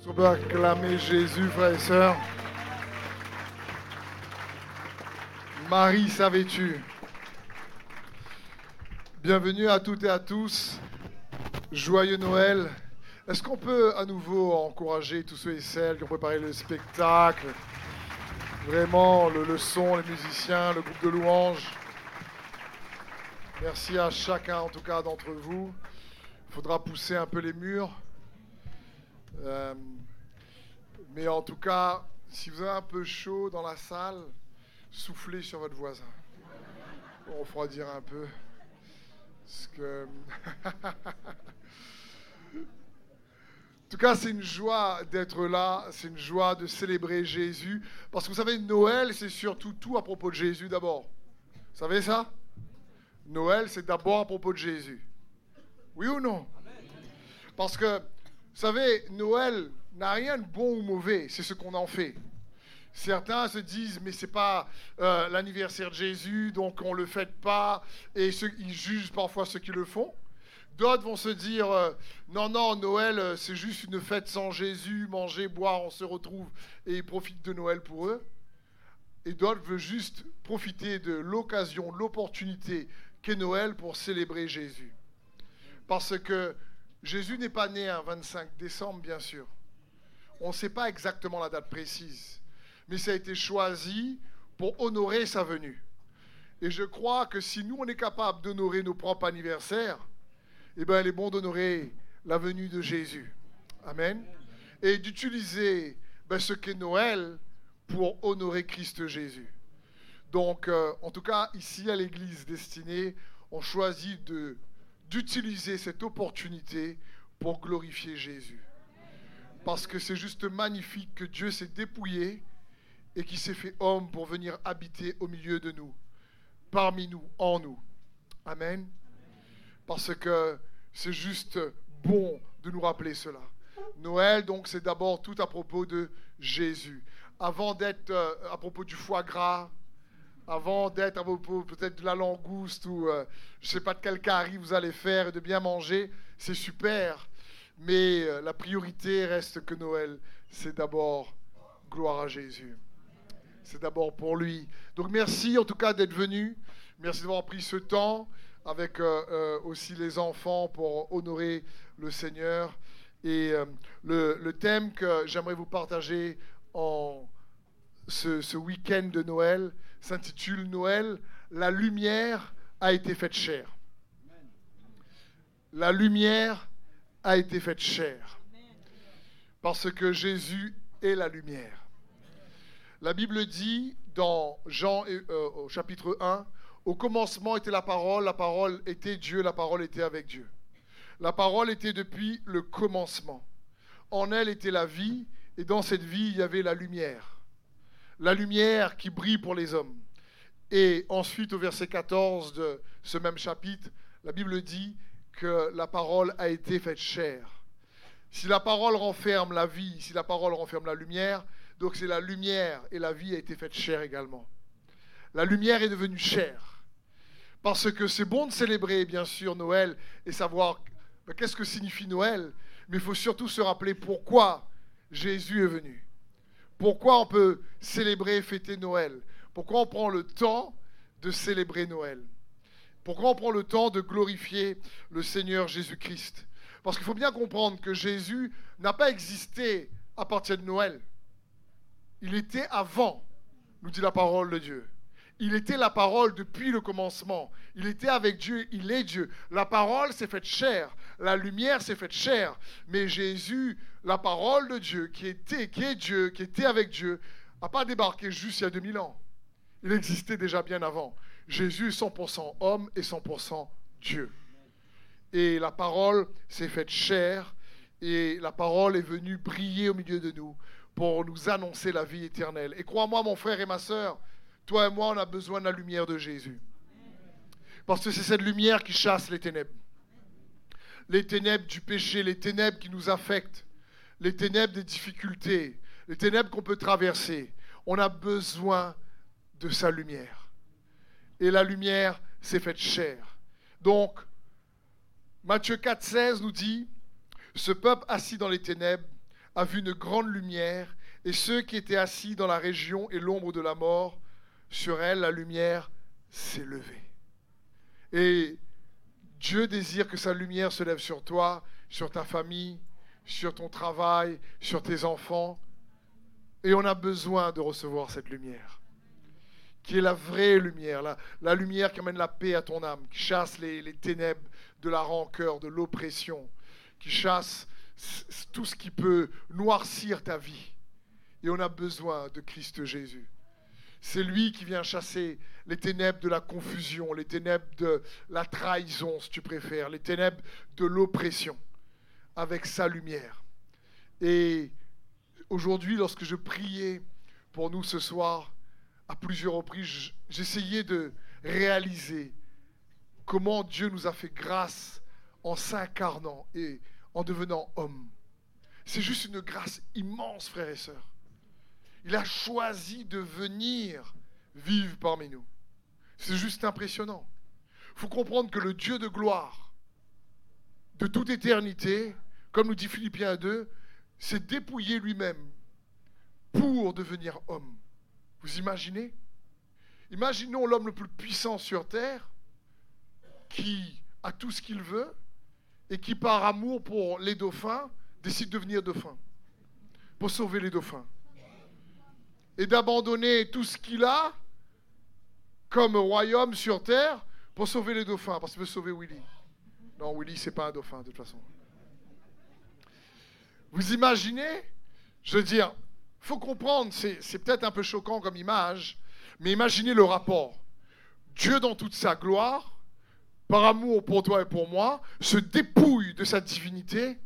Est-ce peut acclamer Jésus, frères et sœurs Marie, savais-tu? Bienvenue à toutes et à tous. Joyeux Noël. Est-ce qu'on peut à nouveau encourager tous ceux et celles qui ont préparé le spectacle? Vraiment, le, le son, les musiciens, le groupe de louanges. Merci à chacun, en tout cas, d'entre vous. Il faudra pousser un peu les murs. Euh, mais en tout cas, si vous avez un peu chaud dans la salle, soufflez sur votre voisin. Pour refroidir un peu. En tout cas, c'est une joie d'être là, c'est une joie de célébrer Jésus. Parce que vous savez, Noël, c'est surtout tout à propos de Jésus d'abord. Vous savez ça? Noël, c'est d'abord à propos de Jésus. Oui ou non? Parce que, vous savez, Noël n'a rien de bon ou mauvais, c'est ce qu'on en fait. Certains se disent, mais c'est pas euh, l'anniversaire de Jésus, donc on le fête pas, et ceux, ils jugent parfois ceux qui le font. D'autres vont se dire, euh, non, non, Noël, euh, c'est juste une fête sans Jésus, manger, boire, on se retrouve, et ils profitent de Noël pour eux. Et d'autres veulent juste profiter de l'occasion, l'opportunité qu'est Noël pour célébrer Jésus. Parce que Jésus n'est pas né un 25 décembre, bien sûr. On ne sait pas exactement la date précise, mais ça a été choisi pour honorer sa venue. Et je crois que si nous, on est capable d'honorer nos propres anniversaires, eh bien, il est bon d'honorer la venue de Jésus. Amen. Et d'utiliser ben, ce qu'est Noël pour honorer Christ Jésus. Donc, euh, en tout cas, ici à l'église destinée, on choisit de, d'utiliser cette opportunité pour glorifier Jésus. Parce que c'est juste magnifique que Dieu s'est dépouillé et qu'il s'est fait homme pour venir habiter au milieu de nous, parmi nous, en nous. Amen. Parce que c'est juste bon de nous rappeler cela. Noël, donc, c'est d'abord tout à propos de Jésus. Avant d'être euh, à propos du foie gras, avant d'être peut-être de la langouste ou euh, je ne sais pas de quel carry vous allez faire et de bien manger, c'est super. Mais euh, la priorité reste que Noël, c'est d'abord gloire à Jésus. C'est d'abord pour lui. Donc merci en tout cas d'être venu. Merci d'avoir pris ce temps avec aussi les enfants pour honorer le Seigneur. Et le, thème que j'aimerais vous partager en ce week-end de Noël s'intitule Noël, la lumière a été faite chère. La lumière a été faite chère. Parce que Jésus est la lumière. La Bible dit dans Jean euh, au chapitre 1, au commencement était la parole, la parole était Dieu, la parole était avec Dieu. La parole était depuis le commencement. En elle était la vie, et dans cette vie, il y avait la lumière. La lumière qui brille pour les hommes. Et ensuite, au verset 14 de ce même chapitre, la Bible dit que la parole a été faite chair. Si la parole renferme la vie, si la parole renferme la lumière, donc c'est la lumière et la vie a été faite chair également. La lumière est devenue chair. Parce que c'est bon de célébrer, bien sûr, Noël et savoir qu'est-ce que signifie Noël, mais il faut surtout se rappeler pourquoi Jésus est venu. Pourquoi on peut célébrer et fêter Noël? Pourquoi on prend le temps de célébrer Noël? Pourquoi on prend le temps de glorifier le Seigneur Jésus-Christ? Parce qu'il faut bien comprendre que Jésus n'a pas existé à partir de Noël. Il était avant, nous dit la parole de Dieu. Il était la parole depuis le commencement. Il était avec Dieu, il est Dieu. La parole s'est faite chair, la lumière s'est faite chair. Mais Jésus, la parole de Dieu, qui était, qui est Dieu, qui était avec Dieu, n'a pas débarqué juste il y a 2000 ans. Il existait déjà bien avant. Jésus est 100% homme et 100% Dieu. Et la parole s'est faite chair et la parole est venue briller au milieu de nous pour nous annoncer la vie éternelle. Et crois-moi, mon frère et ma sœur, toi et moi, on a besoin de la lumière de Jésus. Parce que c'est cette lumière qui chasse les ténèbres. Les ténèbres du péché, les ténèbres qui nous affectent, les ténèbres des difficultés, les ténèbres qu'on peut traverser. On a besoin de sa lumière. Et la lumière s'est faite chair. Donc, Matthieu 4,16 nous dit Ce peuple assis dans les ténèbres a vu une grande lumière, et ceux qui étaient assis dans la région et l'ombre de la mort, sur elle, la lumière s'est levée. Et Dieu désire que sa lumière se lève sur toi, sur ta famille, sur ton travail, sur tes enfants. Et on a besoin de recevoir cette lumière, qui est la vraie lumière, la, lumière qui amène la paix à ton âme, qui chasse les, les ténèbres de la rancœur, de l'oppression, qui chasse tout ce qui peut noircir ta vie. Et on a besoin de Christ Jésus. C'est lui qui vient chasser les ténèbres de la confusion, les ténèbres de la trahison, si tu préfères, les ténèbres de l'oppression, avec sa lumière. Et aujourd'hui, lorsque je priais pour nous ce soir, à plusieurs reprises, j'essayais de réaliser comment Dieu nous a fait grâce en s'incarnant et en devenant homme. C'est juste une grâce immense, frères et sœurs. Il a choisi de venir vivre parmi nous. C'est juste impressionnant. Il faut comprendre que le Dieu de gloire, de toute éternité, comme nous dit Philippiens 2, s'est dépouillé lui-même pour devenir homme. Vous imaginez? Imaginons l'homme le plus puissant sur terre qui a tout ce qu'il veut et qui, par amour pour les dauphins, décide de devenir dauphin pour sauver les dauphins et d'abandonner tout ce qu'il a comme royaume sur terre pour sauver les dauphins, parce qu'il veut sauver Willy. Non, Willy, c'est pas un dauphin, de toute façon. Vous imaginez Je veux dire, faut comprendre, c'est peut-être un peu choquant comme image, mais imaginez le rapport. Dieu dans toute sa gloire, par amour pour toi et pour moi, se dépouille de sa divinité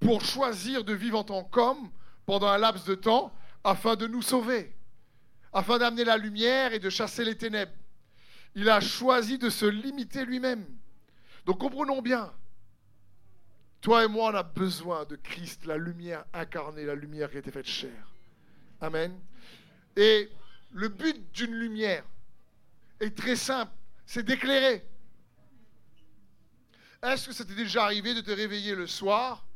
pour choisir de vivre en tant qu'homme pendant un laps de temps afin de nous sauver, afin d'amener la lumière et de chasser les ténèbres. Il a choisi de se limiter lui-même. Donc comprenons bien, toi et moi, on a besoin de Christ, la lumière incarnée, la lumière qui a été faite chair. Amen. Et le but d'une lumière est très simple, c'est d'éclairer. Est-ce que ça t'est déjà arrivé de te réveiller le soir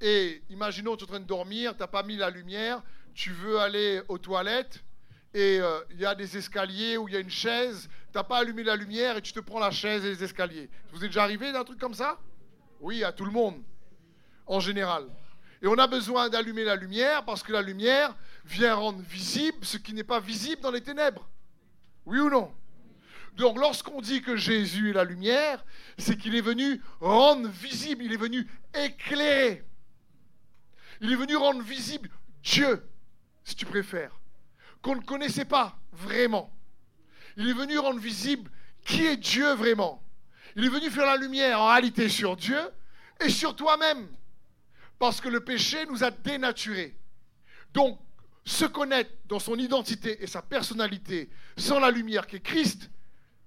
et imaginons tu es en train de dormir, tu n'as pas mis la lumière, tu veux aller aux toilettes et euh, il y a des escaliers où il y a une chaise, tu n'as pas allumé la lumière et tu te prends la chaise et les escaliers. Vous êtes déjà arrivé d'un truc comme ça? Oui, à tout le monde, en général. Et on a besoin d'allumer la lumière parce que la lumière vient rendre visible ce qui n'est pas visible dans les ténèbres. Oui ou non? Donc lorsqu'on dit que Jésus est la lumière, c'est qu'il est venu rendre visible, il est venu éclairer. Il est venu rendre visible Dieu, si tu préfères, qu'on ne connaissait pas vraiment. Il est venu rendre visible qui est Dieu vraiment. Il est venu faire la lumière en réalité sur Dieu et sur toi-même. Parce que le péché nous a dénaturés. Donc, se connaître dans son identité et sa personnalité sans la lumière qui est Christ,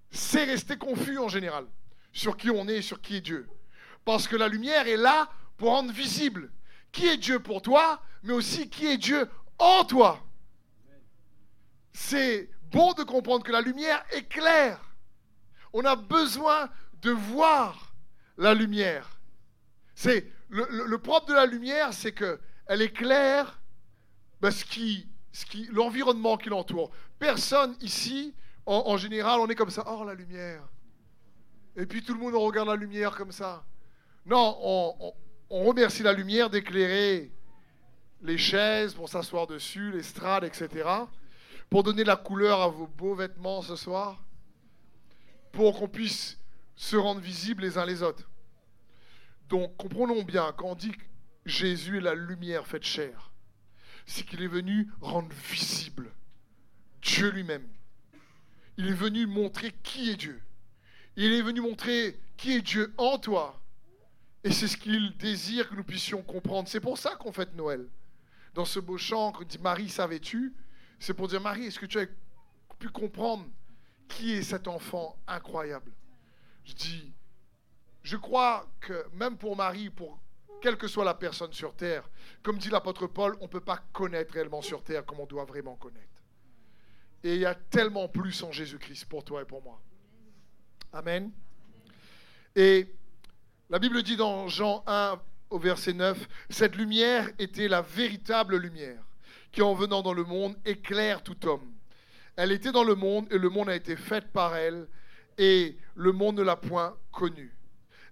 c'est rester confus en général sur qui on est et sur qui est Dieu. Parce que la lumière est là pour rendre visible qui est Dieu pour toi, mais aussi qui est Dieu en toi. C'est bon de comprendre que la lumière est claire. On a besoin de voir la lumière. C'est le, propre de la lumière, c'est que elle est claire, parce ce qui, ce qui, l'environnement qui l'entoure. Personne ici, en, général, on est comme ça. Oh la lumière. Et puis tout le monde regarde la lumière comme ça. Non, on, on remercie la lumière d'éclairer les chaises pour s'asseoir dessus, l'estrade, etc. Pour donner la couleur à vos beaux vêtements ce soir. Pour qu'on puisse se rendre visibles les uns les autres. Donc comprenons bien, quand on dit que Jésus est la lumière faite chair, c'est qu'il est venu rendre visible Dieu lui-même. Il est venu montrer qui est Dieu. Il est venu montrer qui est Dieu en toi et c'est ce qu'il désire que nous puissions comprendre. C'est pour ça qu'on fête Noël. Dans ce beau chant, on dit Marie, savais-tu? C'est pour dire Marie, est-ce que tu as pu comprendre qui est cet enfant incroyable? Je dis, je crois que même pour Marie, pour quelle que soit la personne sur terre, comme dit l'apôtre Paul, on ne peut pas connaître réellement sur terre comme on doit vraiment connaître. Et il y a tellement plus en Jésus-Christ pour toi et pour moi. Amen. Et la Bible dit dans Jean 1, au verset 9, Cette lumière était la véritable lumière, qui en venant dans le monde éclaire tout homme. Elle était dans le monde, et le monde a été fait par elle, et le monde ne l'a point connue.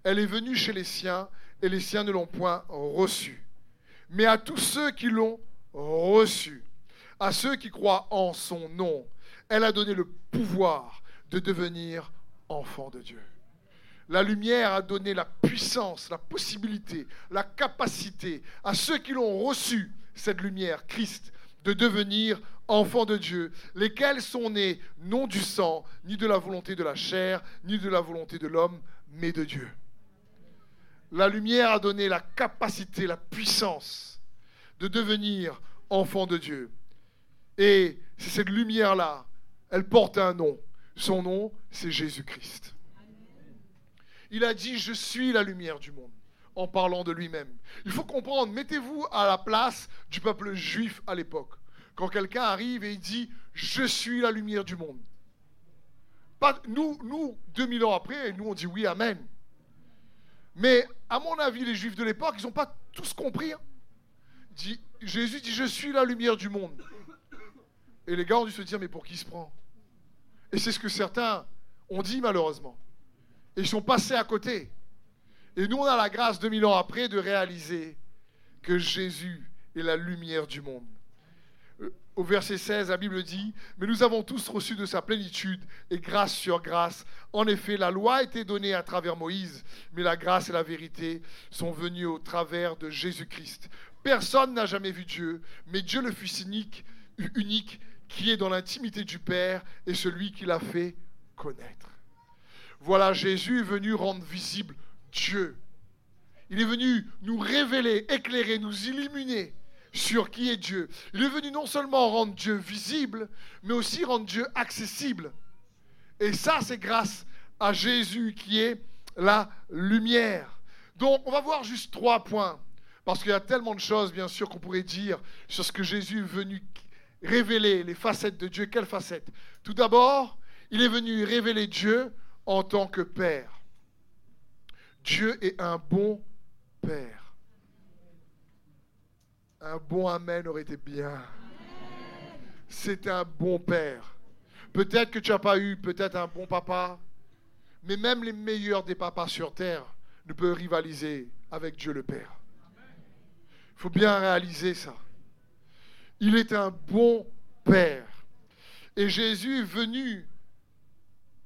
Elle est venue chez les siens, et les siens ne l'ont point reçue. Mais à tous ceux qui l'ont reçue, à ceux qui croient en son nom, elle a donné le pouvoir de devenir enfants de Dieu. La lumière a donné la puissance, la possibilité, la capacité à ceux qui l'ont reçu, cette lumière, Christ, de devenir enfants de Dieu, lesquels sont nés non du sang, ni de la volonté de la chair, ni de la volonté de l'homme, mais de Dieu. La lumière a donné la capacité, la puissance de devenir enfants de Dieu. Et c'est cette lumière-là, elle porte un nom. Son nom, c'est Jésus-Christ. Il a dit, je suis la lumière du monde, en parlant de lui-même. Il faut comprendre, mettez-vous à la place du peuple juif à l'époque. Quand quelqu'un arrive et il dit, je suis la lumière du monde. Nous, nous, 2000 ans après, nous on dit oui, amen. Mais à mon avis, les juifs de l'époque, ils n'ont pas tous compris. Hein. Jésus dit, je suis la lumière du monde. Et les gars ont dû se dire, mais pour qui se prend? Et c'est ce que certains ont dit malheureusement. Ils sont passés à côté. Et nous, on a la grâce 2000 ans après de réaliser que Jésus est la lumière du monde. Euh, au verset 16, la Bible dit, mais nous avons tous reçu de sa plénitude et grâce sur grâce. En effet, la loi a été donnée à travers Moïse, mais la grâce et la vérité sont venues au travers de Jésus-Christ. Personne n'a jamais vu Dieu, mais Dieu le Fils unique qui est dans l'intimité du Père et celui qui l'a fait connaître. Voilà, Jésus est venu rendre visible Dieu. Il est venu nous révéler, éclairer, nous illuminer sur qui est Dieu. Il est venu non seulement rendre Dieu visible, mais aussi rendre Dieu accessible. Et ça, c'est grâce à Jésus qui est la lumière. Donc, on va voir juste trois points. Parce qu'il y a tellement de choses, bien sûr, qu'on pourrait dire sur ce que Jésus est venu révéler, les facettes de Dieu. Quelles facettes? Tout d'abord, il est venu révéler Dieu en tant que Père. Dieu est un bon Père. Un bon Amen aurait été bien. C'est un bon Père. Peut-être que tu n'as pas eu peut-être un bon papa, mais même les meilleurs des papas sur terre ne peuvent rivaliser avec Dieu le Père. Il faut bien réaliser ça. Il est un bon Père. Et Jésus est venu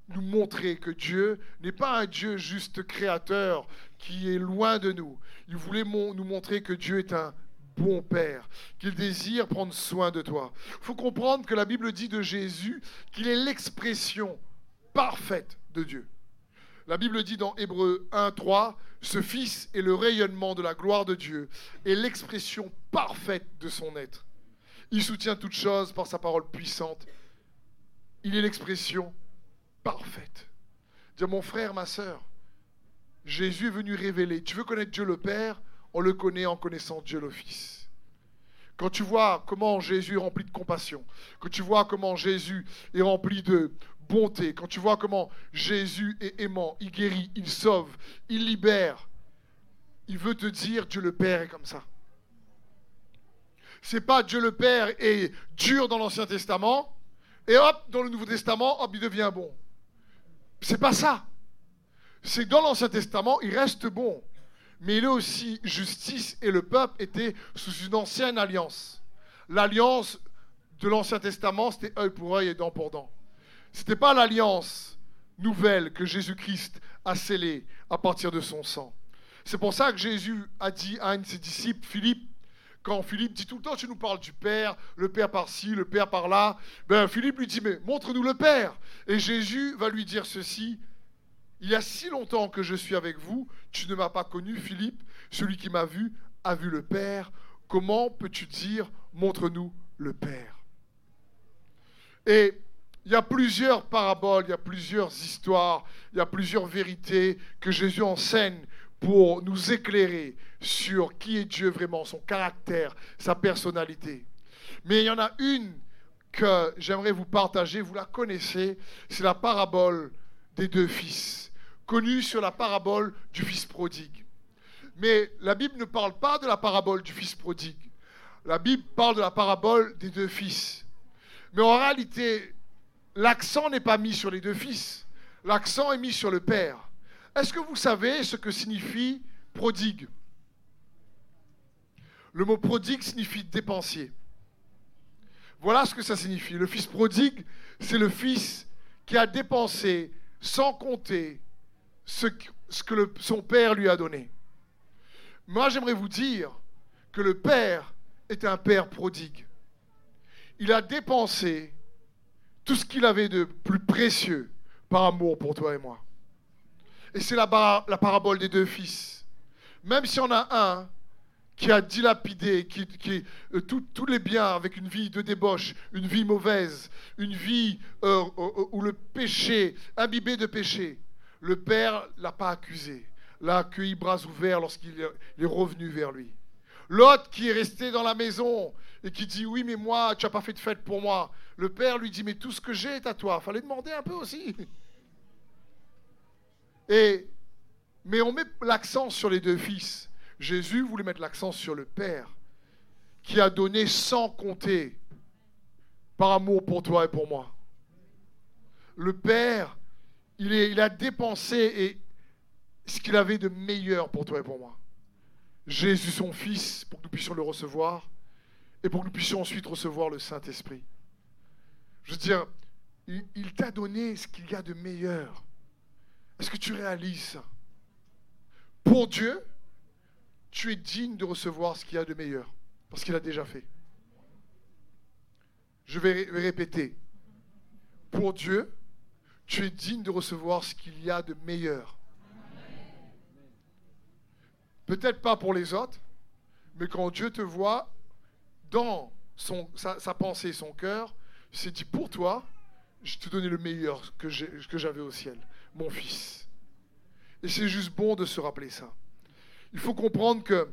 nous montrer que Dieu n'est pas un Dieu juste créateur qui est loin de nous. Il voulait nous montrer que Dieu est un bon Père, qu'il désire prendre soin de toi. Il faut comprendre que la Bible dit de Jésus qu'il est l'expression parfaite de Dieu. La Bible dit dans Hébreu 1, 3, ce Fils est le rayonnement de la gloire de Dieu et l'expression parfaite de son être. Il soutient toutes choses par sa parole puissante. Il est l'expression parfaite. Dire mon frère, ma soeur, Jésus est venu révéler. Tu veux connaître Dieu le Père? On le connaît en connaissant Dieu le Fils. Quand tu vois comment Jésus est rempli de compassion, quand tu vois comment Jésus est rempli de bonté, quand tu vois comment Jésus est aimant, il guérit, il sauve, il libère, il veut te dire Dieu le Père est comme ça. C'est pas Dieu le Père est dur dans l'Ancien Testament et hop, dans le Nouveau Testament, hop, il devient bon. C'est pas ça. C'est que dans l'Ancien Testament, il reste bon. Mais il est aussi justice et le peuple était sous une ancienne alliance. L'alliance de l'Ancien Testament, c'était œil pour œil et dent pour dent. Ce n'était pas l'alliance nouvelle que Jésus-Christ a scellée à partir de son sang. C'est pour ça que Jésus a dit à un de ses disciples, Philippe, quand Philippe dit tout le temps, tu nous parles du Père, le Père par-ci, le Père par-là, ben Philippe lui dit, mais montre-nous le Père. Et Jésus va lui dire ceci, il y a si longtemps que je suis avec vous, tu ne m'as pas connu, Philippe, celui qui m'a vu a vu le Père. Comment peux-tu dire, montre-nous le Père? Et il y a plusieurs paraboles, il y a plusieurs histoires, il y a plusieurs vérités que Jésus enseigne pour nous éclairer sur qui est Dieu vraiment, son caractère, sa personnalité. Mais il y en a une que j'aimerais vous partager, vous la connaissez, c'est la parabole des deux fils, connue sur la parabole du fils prodigue. Mais la Bible ne parle pas de la parabole du fils prodigue. La Bible parle de la parabole des deux fils. Mais en réalité, l'accent n'est pas mis sur les deux fils. L'accent est mis sur le père. Est-ce que vous savez ce que signifie prodigue? Le mot prodigue signifie dépensier. Voilà ce que ça signifie. Le fils prodigue, c'est le fils qui a dépensé sans compter ce que, son père lui a donné. Moi, j'aimerais vous dire que le père est un père prodigue. Il a dépensé tout ce qu'il avait de plus précieux par amour pour toi et moi. Et c'est la, la parabole des deux fils. Même si on a un qui a dilapidé qui, qui euh, tous les biens avec une vie de débauche, une vie mauvaise, une vie euh, euh, où le péché, imbibé de péché, le Père l'a pas accusé, l'a accueilli bras ouverts lorsqu'il est revenu vers lui. L'autre qui est resté dans la maison et qui dit oui mais moi tu n'as pas fait de fête pour moi. Le Père lui dit mais tout ce que j'ai est à toi. Fallait demander un peu aussi. Et mais on met l'accent sur les deux fils. Jésus voulait mettre l'accent sur le Père qui a donné sans compter par amour pour toi et pour moi. Le Père, il, a dépensé ce qu'il avait de meilleur pour toi et pour moi. Jésus, son Fils, pour que nous puissions le recevoir et pour que nous puissions ensuite recevoir le Saint-Esprit. Je veux dire, il t'a donné ce qu'il y a de meilleur. Est-ce que tu réalises ça? Pour Dieu, tu es digne de recevoir ce qu'il y a de meilleur, parce qu'il a déjà fait. Je vais répéter. Pour Dieu, tu es digne de recevoir ce qu'il y a de meilleur. Peut-être pas pour les autres, mais quand Dieu te voit dans sa, pensée, son cœur, il s'est dit pour toi, je te donnais le meilleur que j'avais au ciel, mon fils. Et c'est juste bon de se rappeler ça il faut comprendre que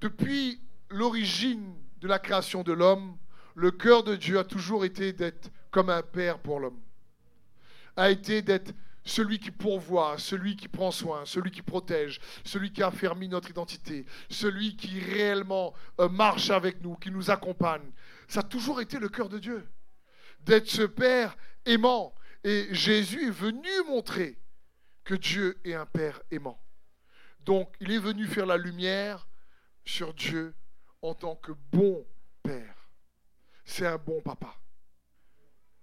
depuis l'origine de la création de l'homme, le cœur de Dieu a toujours été d'être comme un père pour l'homme. A été d'être celui qui pourvoit, celui qui prend soin, celui qui protège, celui qui a affermi notre identité, celui qui réellement euh, marche avec nous, qui nous accompagne. Ça a toujours été le cœur de Dieu. D'être ce Père aimant. Et Jésus est venu montrer que Dieu est un Père aimant. Donc, il est venu faire la lumière sur Dieu en tant que bon père. C'est un bon papa.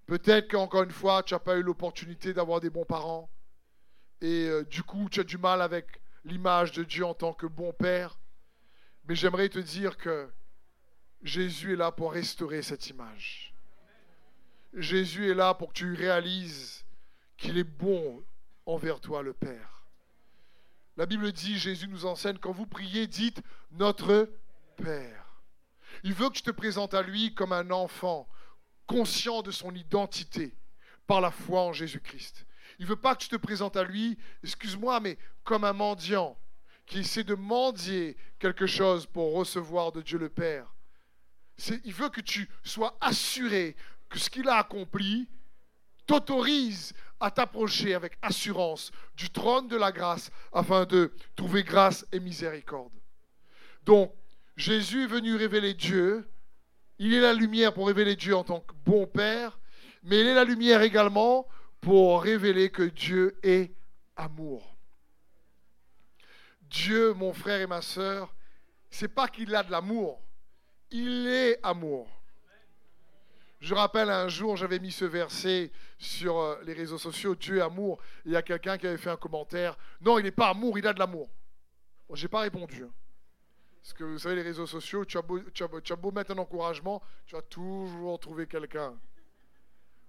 Peut-être qu'encore une fois, tu n'as pas eu l'opportunité d'avoir des bons parents. Et euh, du coup, tu as du mal avec l'image de Dieu en tant que bon père. Mais j'aimerais te dire que Jésus est là pour restaurer cette image. Jésus est là pour que tu réalises qu'il est bon envers toi, le Père. La Bible dit, Jésus nous enseigne, quand vous priez, dites notre Père. Il veut que tu te présentes à lui comme un enfant, conscient de son identité par la foi en Jésus-Christ. Il ne veut pas que tu te présentes à lui, excuse-moi, mais comme un mendiant qui essaie de mendier quelque chose pour recevoir de Dieu le Père. Il veut que tu sois assuré que ce qu'il a accompli t'autorise à t'approcher avec assurance du trône de la grâce afin de trouver grâce et miséricorde. Donc, Jésus est venu révéler Dieu. Il est la lumière pour révéler Dieu en tant que bon Père, mais il est la lumière également pour révéler que Dieu est amour. Dieu, mon frère et ma sœur, c'est pas qu'il a de l'amour, il est amour. Je rappelle un jour, j'avais mis ce verset sur euh, les réseaux sociaux, Dieu est amour. Il y a quelqu'un qui avait fait un commentaire. Non, il n'est pas amour, il a de l'amour. Je n'ai pas répondu. Hein. Parce que vous savez, les réseaux sociaux, tu as, beau, tu, as beau, mettre un encouragement, tu vas toujours trouver quelqu'un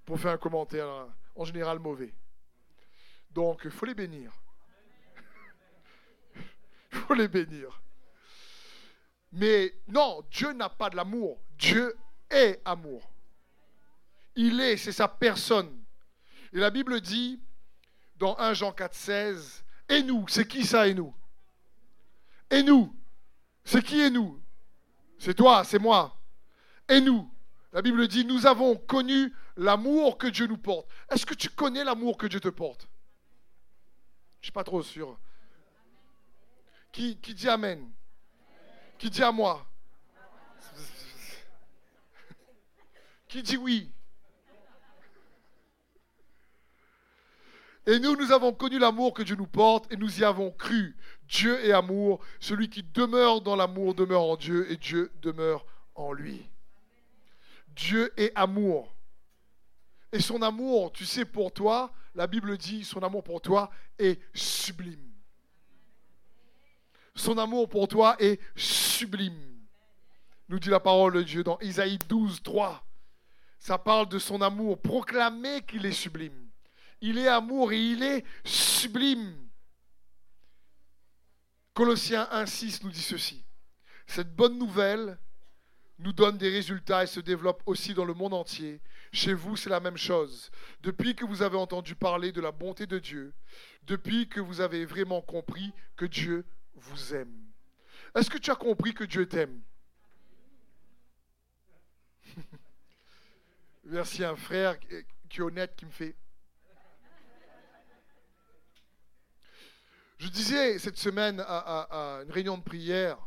pour faire un commentaire, hein, en général mauvais. Donc, il faut les bénir. Il faut les bénir. Mais non, Dieu n'a pas de l'amour. Dieu est amour. Il est, c'est sa personne. Et la Bible dit dans 1 Jean 4, 16, et nous, c'est qui ça et nous Et nous, c'est qui et nous C'est toi, c'est moi. Et nous, la Bible dit, nous avons connu l'amour que Dieu nous porte. Est-ce que tu connais l'amour que Dieu te porte? Je ne suis pas trop sûr. Qui, dit Amen? Qui dit à moi? Qui dit oui? Et nous, nous avons connu l'amour que Dieu nous porte et nous y avons cru. Dieu est amour. Celui qui demeure dans l'amour demeure en Dieu et Dieu demeure en lui. Dieu est amour. Et son amour, tu sais, pour toi, la Bible dit, son amour pour toi est sublime. Son amour pour toi est sublime. Nous dit la parole de Dieu dans Isaïe 12, 3. Ça parle de son amour. Proclamez qu'il est sublime. Il est amour et il est sublime. Colossiens 1.6 nous dit ceci. Cette bonne nouvelle nous donne des résultats et se développe aussi dans le monde entier. Chez vous, c'est la même chose. Depuis que vous avez entendu parler de la bonté de Dieu, depuis que vous avez vraiment compris que Dieu vous aime. Est-ce que tu as compris que Dieu t'aime? Merci à un frère qui est honnête qui me fait Je disais cette semaine à, une réunion de prière,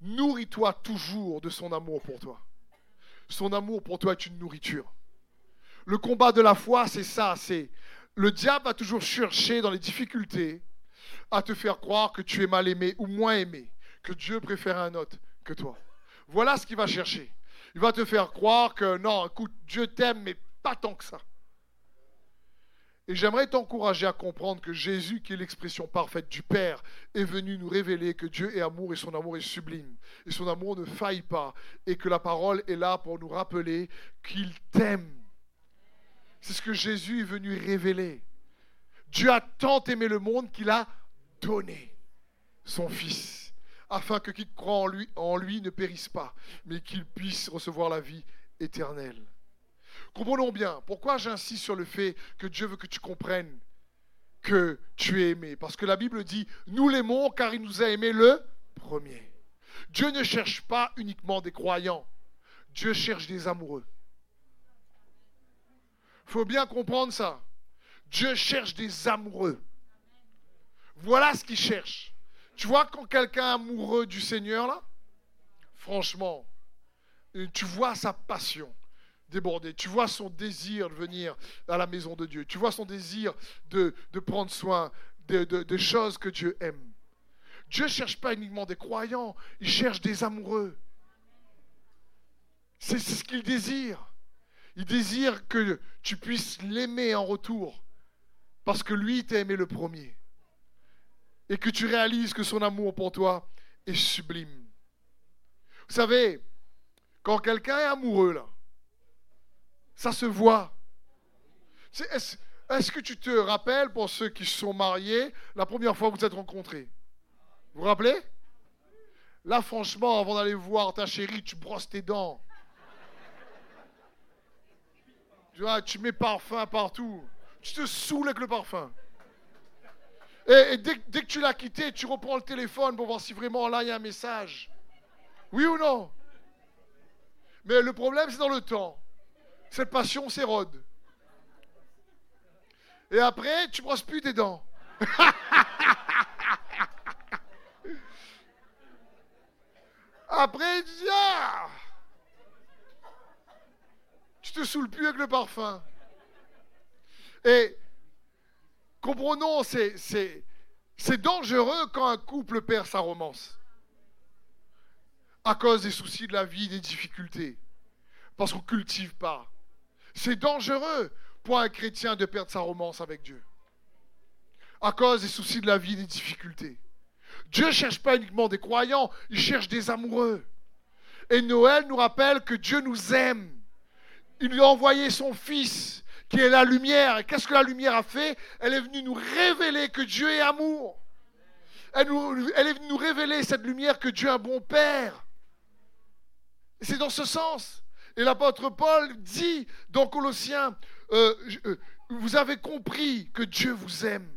nourris-toi toujours de son amour pour toi. Son amour pour toi est une nourriture. Le combat de la foi, c'est ça, c'est le diable va toujours chercher dans les difficultés à te faire croire que tu es mal aimé ou moins aimé, que Dieu préfère un autre que toi. Voilà ce qu'il va chercher. Il va te faire croire que non, écoute, Dieu t'aime, mais pas tant que ça. Et j'aimerais t'encourager à comprendre que Jésus, qui est l'expression parfaite du Père, est venu nous révéler que Dieu est amour et son amour est sublime. Et son amour ne faille pas. Et que la parole est là pour nous rappeler qu'il t'aime. C'est ce que Jésus est venu révéler. Dieu a tant aimé le monde qu'il a donné son Fils, afin que qui croit en lui, en lui ne périsse pas, mais qu'il puisse recevoir la vie éternelle. Comprenons bien, pourquoi j'insiste sur le fait que Dieu veut que tu comprennes que tu es aimé Parce que la Bible dit, nous l'aimons car il nous a aimé le premier. Dieu ne cherche pas uniquement des croyants, Dieu cherche des amoureux. Il faut bien comprendre ça. Dieu cherche des amoureux. Voilà ce qu'il cherche. Tu vois quand quelqu'un est amoureux du Seigneur, là, franchement, tu vois sa passion Tu vois son désir de venir à la maison de Dieu. Tu vois son désir de, prendre soin des choses que Dieu aime. Dieu ne cherche pas uniquement des croyants, il cherche des amoureux. C'est ce qu'il désire. Il désire que tu puisses l'aimer en retour, parce que lui t'a aimé le premier. Et que tu réalises que son amour pour toi est sublime. Vous savez, quand quelqu'un est amoureux, là, ça se voit. Est-ce que tu te rappelles, pour ceux qui sont mariés, la première fois que vous êtes rencontrés? Vous vous rappelez? Là, franchement, avant d'aller voir ta chérie, tu brosses tes dents. Tu vois, tu mets parfum partout. Tu te saoules avec le parfum. Et, dès, dès, que tu l'as quitté, tu reprends le téléphone pour voir si vraiment là, il y a un message. Oui ou non? Mais le problème, c'est dans le temps cette passion s'érode. Et après, tu brosses plus tes dents. après, tu ah Tu te saoules plus avec le parfum. Et comprenons, c'est dangereux quand un couple perd sa romance. À cause des soucis de la vie, des difficultés. Parce qu'on ne cultive pas. C'est dangereux pour un chrétien de perdre sa romance avec Dieu. À cause des soucis de la vie, des difficultés. Dieu ne cherche pas uniquement des croyants, il cherche des amoureux. Et Noël nous rappelle que Dieu nous aime. Il lui a envoyé son Fils, qui est la lumière. Et qu'est-ce que la lumière a fait? Elle est venue nous révéler que Dieu est amour. Elle, elle est venue nous révéler cette lumière que Dieu est un bon Père. Et c'est dans ce sens. Et l'apôtre Paul dit dans Colossiens, euh, euh, vous avez compris que Dieu vous aime.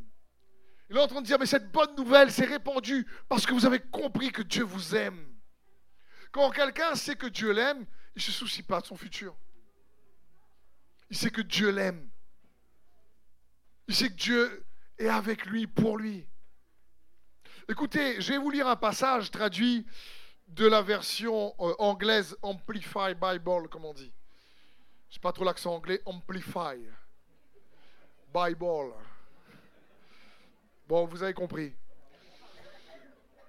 Il est en train de dire, mais cette bonne nouvelle s'est répandue parce que vous avez compris que Dieu vous aime. Quand quelqu'un sait que Dieu l'aime, il ne se soucie pas de son futur. Il sait que Dieu l'aime. Il sait que Dieu est avec lui, pour lui. Écoutez, je vais vous lire un passage traduit de la version euh, anglaise Amplify Bible, comme on dit. Je sais pas trop l'accent anglais, Amplify Bible. Bon, vous avez compris.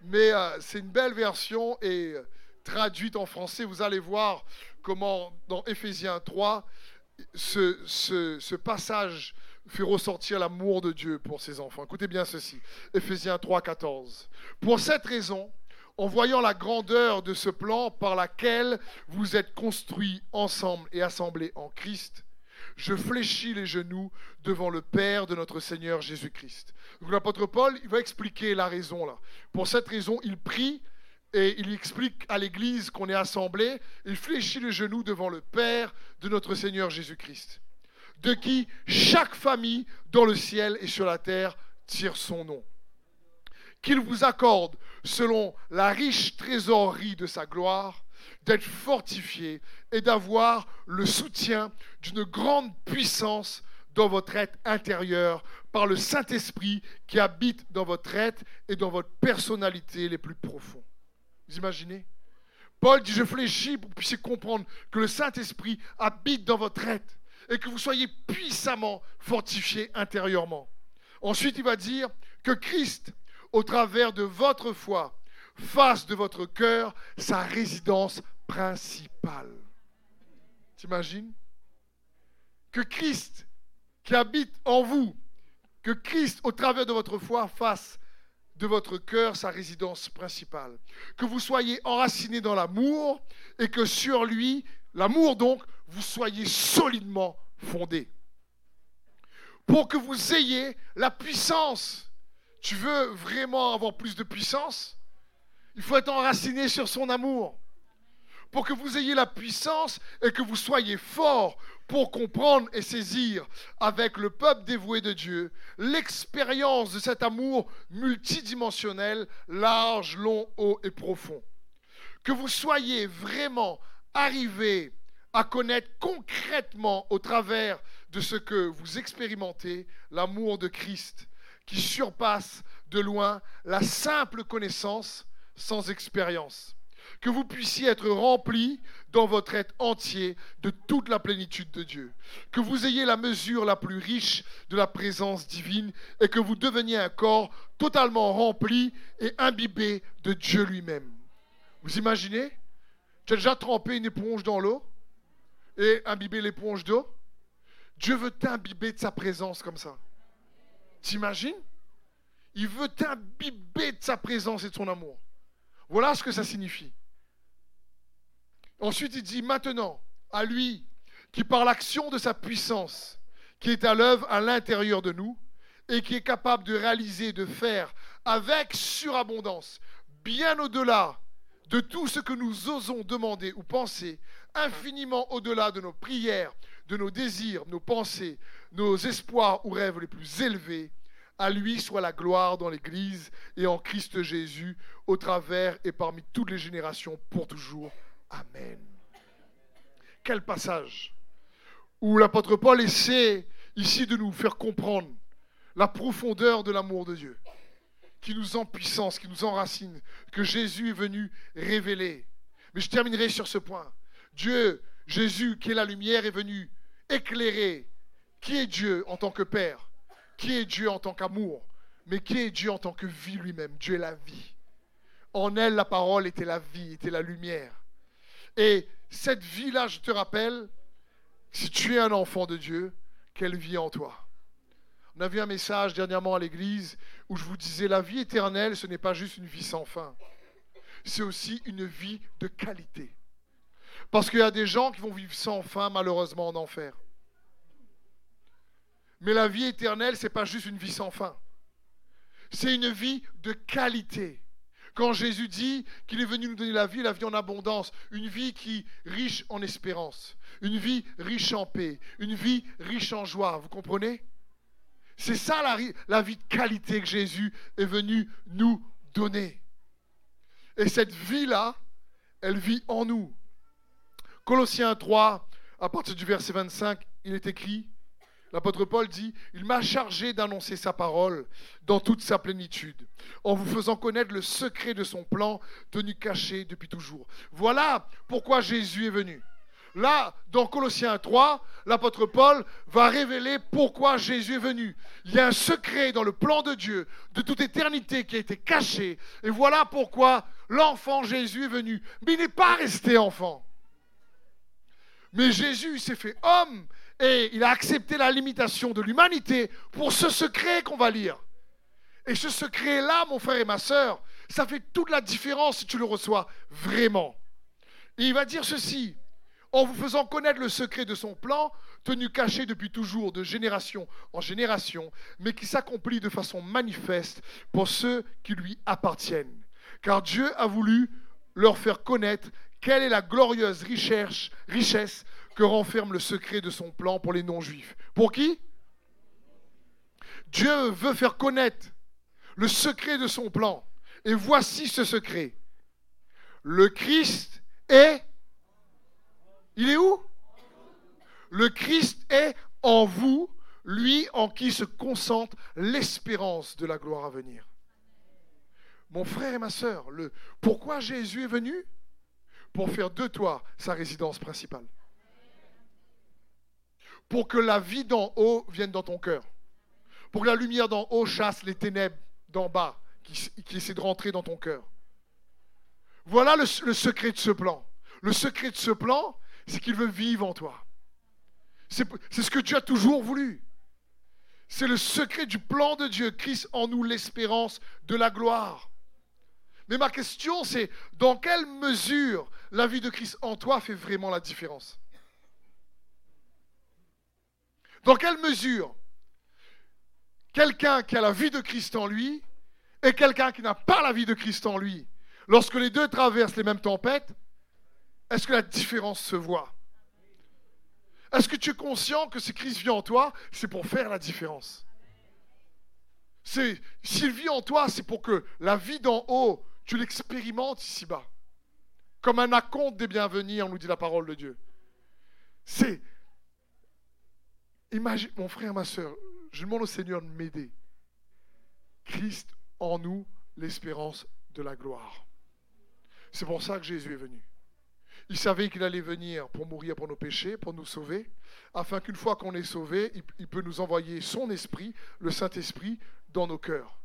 Mais euh, c'est une belle version et euh, traduite en français. Vous allez voir comment dans Éphésiens 3, ce, ce passage fait ressortir l'amour de Dieu pour ses enfants. Écoutez bien ceci. Éphésiens 3, 14. Pour cette raison, en voyant la grandeur de ce plan par laquelle vous êtes construits ensemble et assemblés en Christ, je fléchis les genoux devant le Père de notre Seigneur Jésus-Christ. Donc l'apôtre Paul, il va expliquer la raison là. Pour cette raison, il prie et il explique à l'Église qu'on est assemblé, il fléchit les genoux devant le Père de notre Seigneur Jésus-Christ, de qui chaque famille dans le ciel et sur la terre tire son nom. Qu'il vous accorde, selon la riche trésorerie de sa gloire, d'être fortifié et d'avoir le soutien d'une grande puissance dans votre être intérieur par le Saint-Esprit qui habite dans votre être et dans votre personnalité les plus profonds. Vous imaginez? Paul dit, je fléchis pour que vous puissiez comprendre que le Saint-Esprit habite dans votre être et que vous soyez puissamment fortifiés intérieurement. Ensuite, il va dire que Christ, au travers de votre foi, fasse de votre cœur sa résidence principale. T'imagines? Que Christ, qui habite en vous, que Christ, au travers de votre foi, fasse de votre cœur sa résidence principale. Que vous soyez enracinés dans l'amour et que sur lui, l'amour donc, vous soyez solidement fondés. Pour que vous ayez la puissance. Tu veux vraiment avoir plus de puissance? Il faut être enraciné sur son amour. Pour que vous ayez la puissance et que vous soyez fort pour comprendre et saisir avec le peuple dévoué de Dieu l'expérience de cet amour multidimensionnel, large, long, haut et profond. Que vous soyez vraiment arrivés à connaître concrètement au travers de ce que vous expérimentez l'amour de Christ qui surpasse de loin la simple connaissance sans expérience que vous puissiez être remplis dans votre être entier de toute la plénitude de Dieu, que vous ayez la mesure la plus riche de la présence divine et que vous deveniez un corps totalement rempli et imbibé de Dieu lui-même. Vous imaginez? Tu as déjà trempé une éponge dans l'eau et imbibé l'éponge d'eau? Dieu veut t'imbiber de sa présence comme ça. T'imagines? Il veut t'imbiber de sa présence et de son amour. Voilà ce que ça signifie. Ensuite, il dit maintenant à lui qui par l'action de sa puissance, qui est à l'œuvre à l'intérieur de nous et qui est capable de réaliser, de faire avec surabondance, bien au-delà de tout ce que nous osons demander ou penser, infiniment au-delà de nos prières, de nos désirs, nos pensées, nos espoirs ou rêves les plus élevés, à lui soit la gloire dans l'Église et en Christ Jésus, au travers et parmi toutes les générations, pour toujours. Amen. Quel passage où l'apôtre Paul essaie ici de nous faire comprendre la profondeur de l'amour de Dieu, qui nous puissance, qui nous enracine, que Jésus est venu révéler. Mais je terminerai sur ce point. Dieu, Jésus, qui est la lumière, est venu éclairer qui est Dieu en tant que Père, qui est Dieu en tant qu'amour, mais qui est Dieu en tant que vie lui-même? Dieu est la vie. En elle, la parole était la vie, était la lumière. Et cette vie-là, je te rappelle, si tu es un enfant de Dieu, qu'elle vit en toi. On a vu un message dernièrement à l'église où je vous disais, la vie éternelle, ce n'est pas juste une vie sans fin. C'est aussi une vie de qualité. Parce qu'il y a des gens qui vont vivre sans fin, malheureusement, en enfer. Mais la vie éternelle, ce n'est pas juste une vie sans fin. C'est une vie de qualité. Quand Jésus dit qu'il est venu nous donner la vie, la vie en abondance, une vie qui riche en espérance, une vie riche en paix, une vie riche en joie, vous comprenez? C'est ça la, la vie de qualité que Jésus est venu nous donner. Et cette vie-là, elle vit en nous. Colossiens 3, à partir du verset 25, il est écrit, L'apôtre Paul dit, il m'a chargé d'annoncer sa parole dans toute sa plénitude, en vous faisant connaître le secret de son plan tenu caché depuis toujours. Voilà pourquoi Jésus est venu. Là, dans Colossiens 3, l'apôtre Paul va révéler pourquoi Jésus est venu. Il y a un secret dans le plan de Dieu de toute éternité qui a été caché. Et voilà pourquoi l'enfant Jésus est venu. Mais il n'est pas resté enfant. Mais Jésus s'est fait homme et il a accepté la limitation de l'humanité pour ce secret qu'on va lire. Et ce secret-là, mon frère et ma sœur, ça fait toute la différence si tu le reçois vraiment. Et il va dire ceci, en vous faisant connaître le secret de son plan, tenu caché depuis toujours, de génération en génération, mais qui s'accomplit de façon manifeste pour ceux qui lui appartiennent. Car Dieu a voulu leur faire connaître quelle est la glorieuse richesse, richesse que renferme le secret de son plan pour les non-juifs. Pour qui? Dieu veut faire connaître le secret de son plan. Et voici ce secret. Le Christ est... Il est où? Le Christ est en vous, lui en qui se concentre l'espérance de la gloire à venir. Mon frère et ma sœur, le... pourquoi Jésus est venu? Pour faire de toi sa résidence principale pour que la vie d'en haut vienne dans ton cœur. Pour que la lumière d'en haut chasse les ténèbres d'en bas qui, essaient de rentrer dans ton cœur. Voilà le, secret de ce plan. Le secret de ce plan, c'est qu'il veut vivre en toi. C'est ce que tu as toujours voulu. C'est le secret du plan de Dieu. Christ en nous l'espérance de la gloire. Mais ma question, c'est dans quelle mesure la vie de Christ en toi fait vraiment la différence? Dans quelle mesure quelqu'un qui a la vie de Christ en lui et quelqu'un qui n'a pas la vie de Christ en lui, lorsque les deux traversent les mêmes tempêtes, est-ce que la différence se voit? Est-ce que tu es conscient que si Christ vit en toi, c'est pour faire la différence? S'il vit en toi, c'est pour que la vie d'en haut, tu l'expérimentes ici-bas. Comme un acompte des bienvenus, on nous dit la parole de Dieu. C'est Imagine, mon frère, ma soeur, je demande au Seigneur de m'aider. Christ en nous, l'espérance de la gloire. C'est pour ça que Jésus est venu. Il savait qu'il allait venir pour mourir pour nos péchés, pour nous sauver, afin qu'une fois qu'on est sauvé, il, peut nous envoyer son esprit, le Saint-Esprit, dans nos cœurs.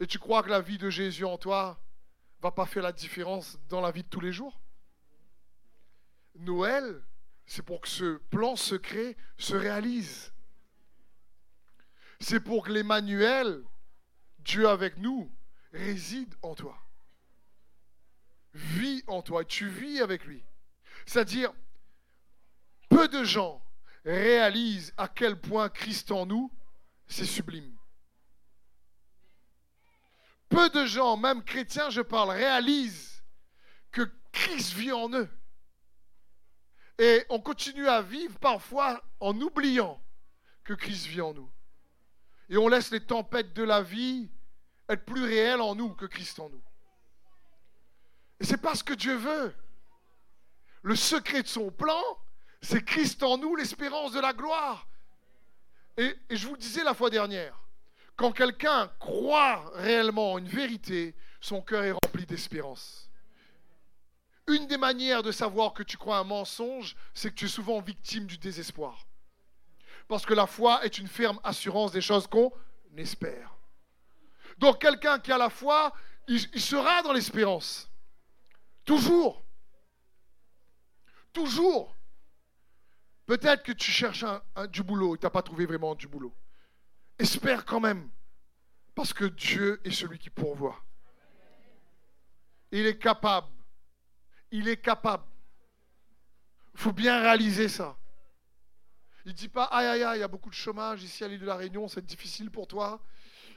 Et tu crois que la vie de Jésus en toi va pas faire la différence dans la vie de tous les jours? Noël, c'est pour que ce plan secret se réalise c'est pour que l'Emmanuel, Dieu avec nous, réside en toi. Vit en toi, tu vis avec lui. C'est-à-dire, peu de gens réalisent à quel point Christ en nous, c'est sublime. Peu de gens, même chrétiens, je parle, réalisent que Christ vit en eux. Et on continue à vivre parfois en oubliant que Christ vit en nous. Et on laisse les tempêtes de la vie être plus réelles en nous que Christ en nous. Et c'est pas ce que Dieu veut. Le secret de son plan, c'est Christ en nous, l'espérance de la gloire. Et, je vous le disais la fois dernière, quand quelqu'un croit réellement en une vérité, son cœur est rempli d'espérance. Une des manières de savoir que tu crois un mensonge, c'est que tu es souvent victime du désespoir. Parce que la foi est une ferme assurance des choses qu'on espère. Donc quelqu'un qui a la foi, il, sera dans l'espérance. Toujours. Toujours. Peut-être que tu cherches du boulot et tu n'as pas trouvé vraiment du boulot. Espère quand même. Parce que Dieu est celui qui pourvoit. Il est capable. Il est capable. Il faut bien réaliser ça. Il ne dit pas, aïe, aïe, aïe, il y a beaucoup de chômage ici à l'île de la Réunion, c'est difficile pour toi.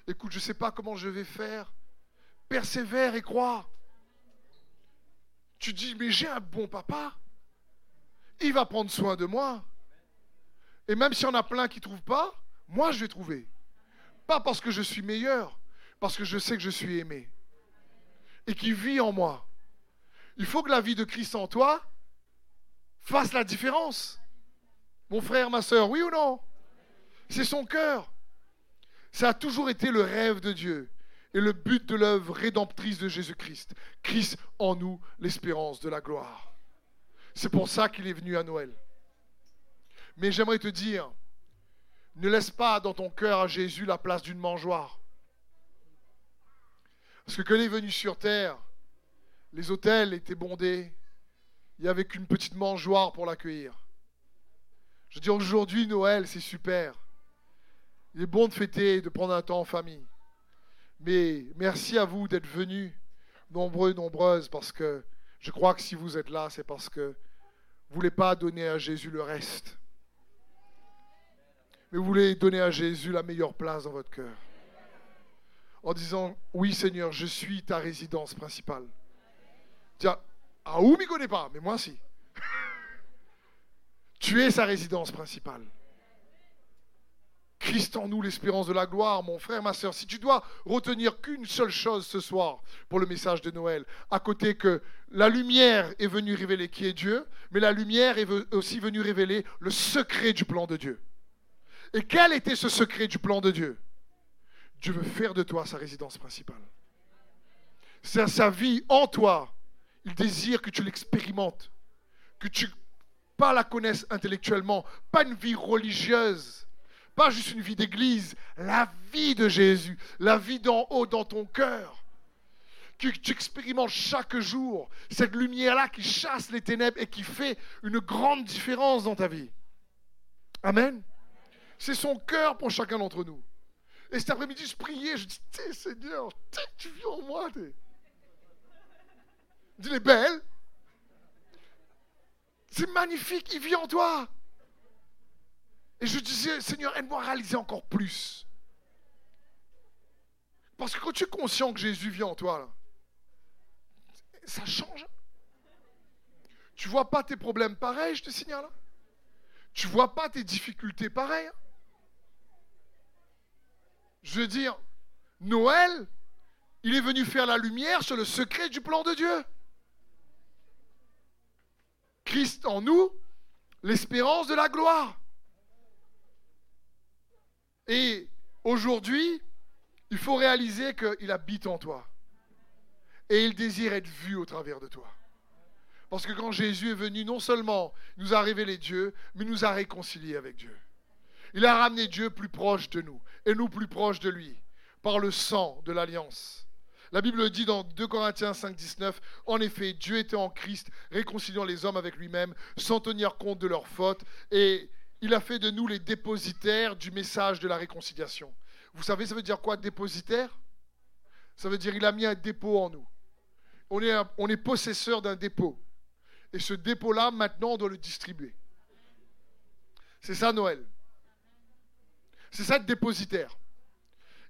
Écoute, je ne sais pas comment je vais faire. Persévère et crois. Tu dis, mais j'ai un bon papa. Il va prendre soin de moi. Et même s'il y en a plein qui ne trouvent pas, moi je vais trouver. Pas parce que je suis meilleur, parce que je sais que je suis aimé. Et qui vit en moi. Il faut que la vie de Christ en toi fasse la différence. Mon frère, ma soeur, oui ou non? C'est son cœur. Ça a toujours été le rêve de Dieu et le but de l'œuvre rédemptrice de Jésus-Christ. Christ en nous, l'espérance de la gloire. C'est pour ça qu'il est venu à Noël. Mais j'aimerais te dire, ne laisse pas dans ton cœur à Jésus la place d'une mangeoire. Parce que quand il est venu sur terre, les hôtels étaient bondés. Il n'y avait qu'une petite mangeoire pour l'accueillir. Je dis aujourd'hui, Noël, c'est super. Il est bon de fêter, de prendre un temps en famille. Mais merci à vous d'être venus, nombreux, nombreuses, parce que je crois que si vous êtes là, c'est parce que vous ne voulez pas donner à Jésus le reste. Mais vous voulez donner à Jésus la meilleure place dans votre cœur. En disant, oui Seigneur, je suis ta résidence principale. Tiens, ah où m'y connaît pas, mais moi si. Tu es sa résidence principale. Christ en nous, l'espérance de la gloire, mon frère, ma soeur. Si tu dois retenir qu'une seule chose ce soir pour le message de Noël, à côté que la lumière est venue révéler qui est Dieu, mais la lumière est aussi venue révéler le secret du plan de Dieu. Et quel était ce secret du plan de Dieu? Dieu veut faire de toi sa résidence principale. C'est sa vie en toi. Il désire que tu l'expérimentes, que tu pas la connaisses intellectuellement, pas une vie religieuse, pas juste une vie d'église, la vie de Jésus, la vie d'en haut dans ton cœur. Que tu expérimentes chaque jour cette lumière-là qui chasse les ténèbres et qui fait une grande différence dans ta vie. Amen. C'est son cœur pour chacun d'entre nous. Et cet après-midi, je priais, je dis, Seigneur, tu vis en moi. Il est belle. C'est magnifique, il vit en toi. Et je disais, Seigneur, aide-moi à réaliser encore plus. Parce que quand tu es conscient que Jésus vit en toi, ça change. Tu vois pas tes problèmes pareils, je te signale. Tu vois pas tes difficultés pareilles. Je veux dire, Noël, il est venu faire la lumière sur le secret du plan de Dieu. Christ en nous, l'espérance de la gloire. Et aujourd'hui, il faut réaliser qu'il habite en toi. Et il désire être vu au travers de toi. Parce que quand Jésus est venu, non seulement nous a révélé Dieu, mais nous a réconciliés avec Dieu. Il a ramené Dieu plus proche de nous et nous plus proches de lui par le sang de l'alliance. La Bible dit dans 2 Corinthiens 5, 19, En effet, Dieu était en Christ, réconciliant les hommes avec lui-même, sans tenir compte de leurs fautes, et il a fait de nous les dépositaires du message de la réconciliation. Vous savez, ça veut dire quoi, dépositaire? Ça veut dire qu'il a mis un dépôt en nous. On est, on est possesseur d'un dépôt. Et ce dépôt-là, maintenant, on doit le distribuer. C'est ça Noël. C'est ça le dépositaire.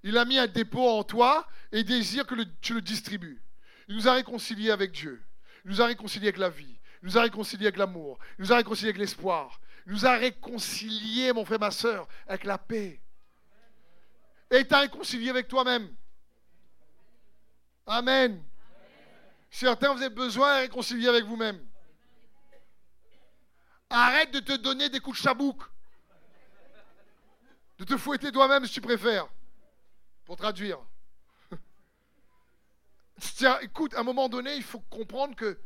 Il a mis un dépôt en toi et désire que tu le distribues. Il nous a réconciliés avec Dieu. Il nous a réconciliés avec la vie. Il nous a réconciliés avec l'amour. Il nous a réconciliés avec l'espoir. Il nous a réconciliés, mon frère, ma soeur, avec la paix. Et il t'a réconcilié avec toi-même. Amen. Certains, vous avez besoin de réconcilier avec vous-même. Arrête de te donner des coups de chabouk de te fouetter toi-même si tu préfères, pour traduire. Tiens, écoute, à un moment donné, il faut comprendre que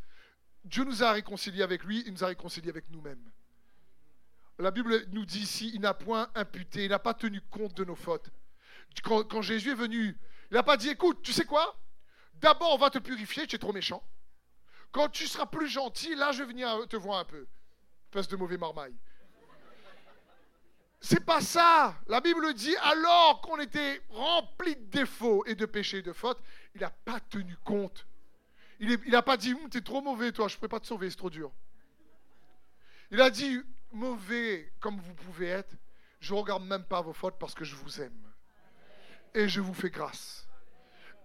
Dieu nous a réconciliés avec lui, il nous a réconciliés avec nous-mêmes. La Bible nous dit ici, il n'a point imputé, il n'a pas tenu compte de nos fautes. Quand, Jésus est venu, il n'a pas dit, écoute, tu sais quoi? D'abord, on va te purifier, tu es trop méchant. Quand tu seras plus gentil, là, je vais venir te voir un peu. Passe de mauvais marmailles. C'est pas ça. La Bible dit alors qu'on était rempli de défauts et de péchés et de fautes, il n'a pas tenu compte. Il n'a pas dit, hum, t'es trop mauvais toi, je ne pourrais pas te sauver, c'est trop dur. Il a dit, mauvais comme vous pouvez être, je ne regarde même pas vos fautes parce que je vous aime. Et je vous fais grâce.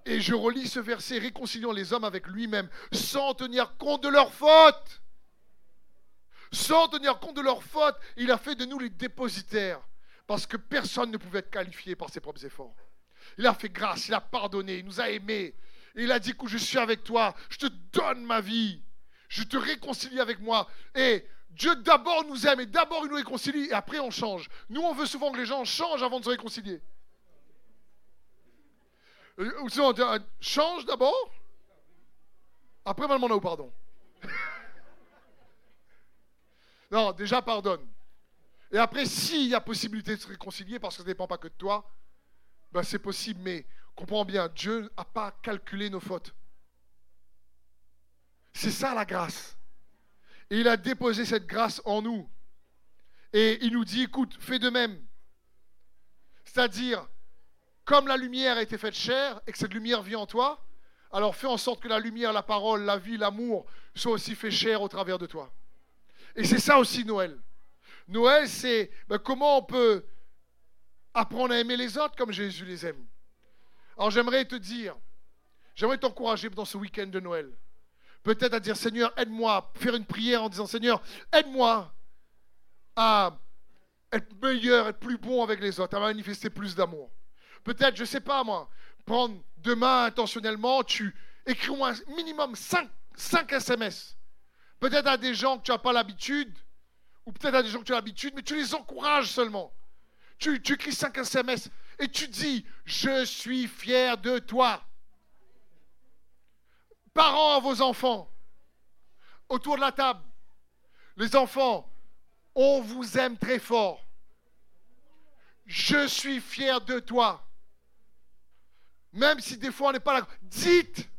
Et je relis ce verset, réconciliant les hommes avec lui-même, sans tenir compte de leurs fautes sans tenir compte de leurs fautes, il a fait de nous les dépositaires, parce que personne ne pouvait être qualifié par ses propres efforts. Il a fait grâce, il a pardonné, il nous a aimés. il a dit que je suis avec toi, je te donne ma vie. Je te réconcilie avec moi. Et Dieu d'abord nous aime et d'abord il nous réconcilie et après on change. Nous, on veut souvent que les gens changent avant de se réconcilier. Euh, ou sinon, on dit, euh, change d'abord, après on va demander au pardon. non, déjà pardonne. Et après, s'il y a possibilité de se réconcilier, parce que ça ne dépend pas que de toi, ben c'est possible, mais comprends bien, Dieu n'a pas calculé nos fautes. C'est ça la grâce. Et il a déposé cette grâce en nous. Et il nous dit, écoute, fais de même. C'est-à-dire, comme la lumière a été faite chair et que cette lumière vit en toi, alors fais en sorte que la lumière, la parole, la vie, l'amour soient aussi fait chair au travers de toi. Et c'est ça aussi Noël. Noël, c'est ben, comment on peut apprendre à aimer les autres comme Jésus les aime. Alors j'aimerais te dire, j'aimerais t'encourager dans ce week-end de Noël. Peut-être à dire Seigneur, aide-moi, faire une prière en disant Seigneur, aide-moi à être meilleur, être plus bon avec les autres, à manifester plus d'amour. Peut-être, je ne sais pas moi, prendre demain intentionnellement, tu écris au minimum 5, 5 SMS. Peut-être à des gens que tu n'as pas l'habitude, ou peut-être à des gens que tu as l'habitude, mais tu les encourages seulement. Tu, tu écris 5 SMS et tu dis, je suis fier de toi. Parents à vos enfants, autour de la table, les enfants, on vous aime très fort. Je suis fier de toi. Même si des fois on n'est pas là. Dites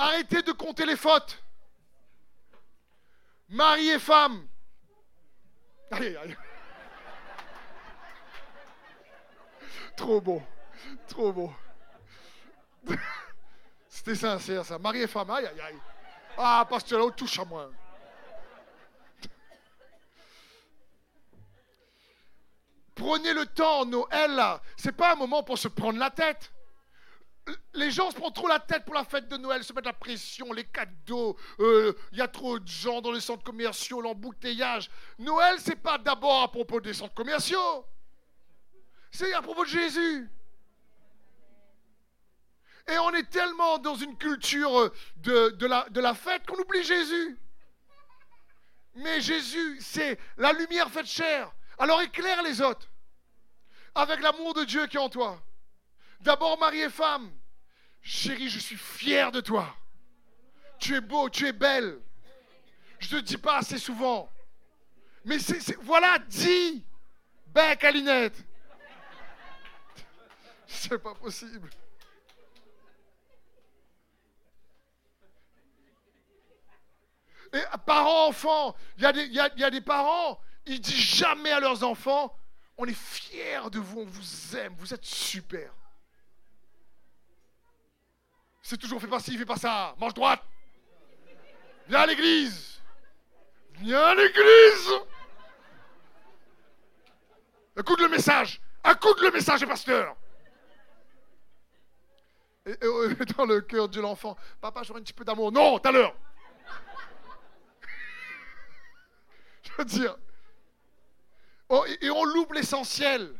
Arrêtez de compter les fautes. Mari et femme. Allez, allez. Trop beau. Trop beau. C'était sincère ça. Mari et femme. Aïe, aïe, aïe. Ah, pasteur, là, touche à moi. Prenez le temps, Noël, là. C'est pas un moment pour se prendre la tête. Les gens se prennent trop la tête pour la fête de Noël, se mettent la pression, les cadeaux, euh, il y a trop de gens dans les centres commerciaux, l'embouteillage. Noël, c'est pas d'abord à propos des centres commerciaux, c'est à propos de Jésus. Et on est tellement dans une culture la, de la fête qu'on oublie Jésus. Mais Jésus, c'est la lumière faite chair. Alors éclaire les autres avec l'amour de Dieu qui est en toi. D'abord, mari et femme, chérie, je suis fier de toi. Tu es beau, tu es belle. Je ne te dis pas assez souvent. Mais voilà, dis, bec à Linette. C'est pas possible. Et parents, enfants, il y, y, a des parents, ils disent jamais à leurs enfants on est fiers de vous, on vous aime, vous êtes super. C'est toujours fait pas ci, fais pas ça, mange droite. Viens à l'église. Viens à l'église. Écoute le message. Écoute le message, pasteur. Et, dans le cœur de l'enfant, papa, j'aurais un petit peu d'amour. Non, tout à l'heure. Je veux dire, Oh, et on loupe l'essentiel.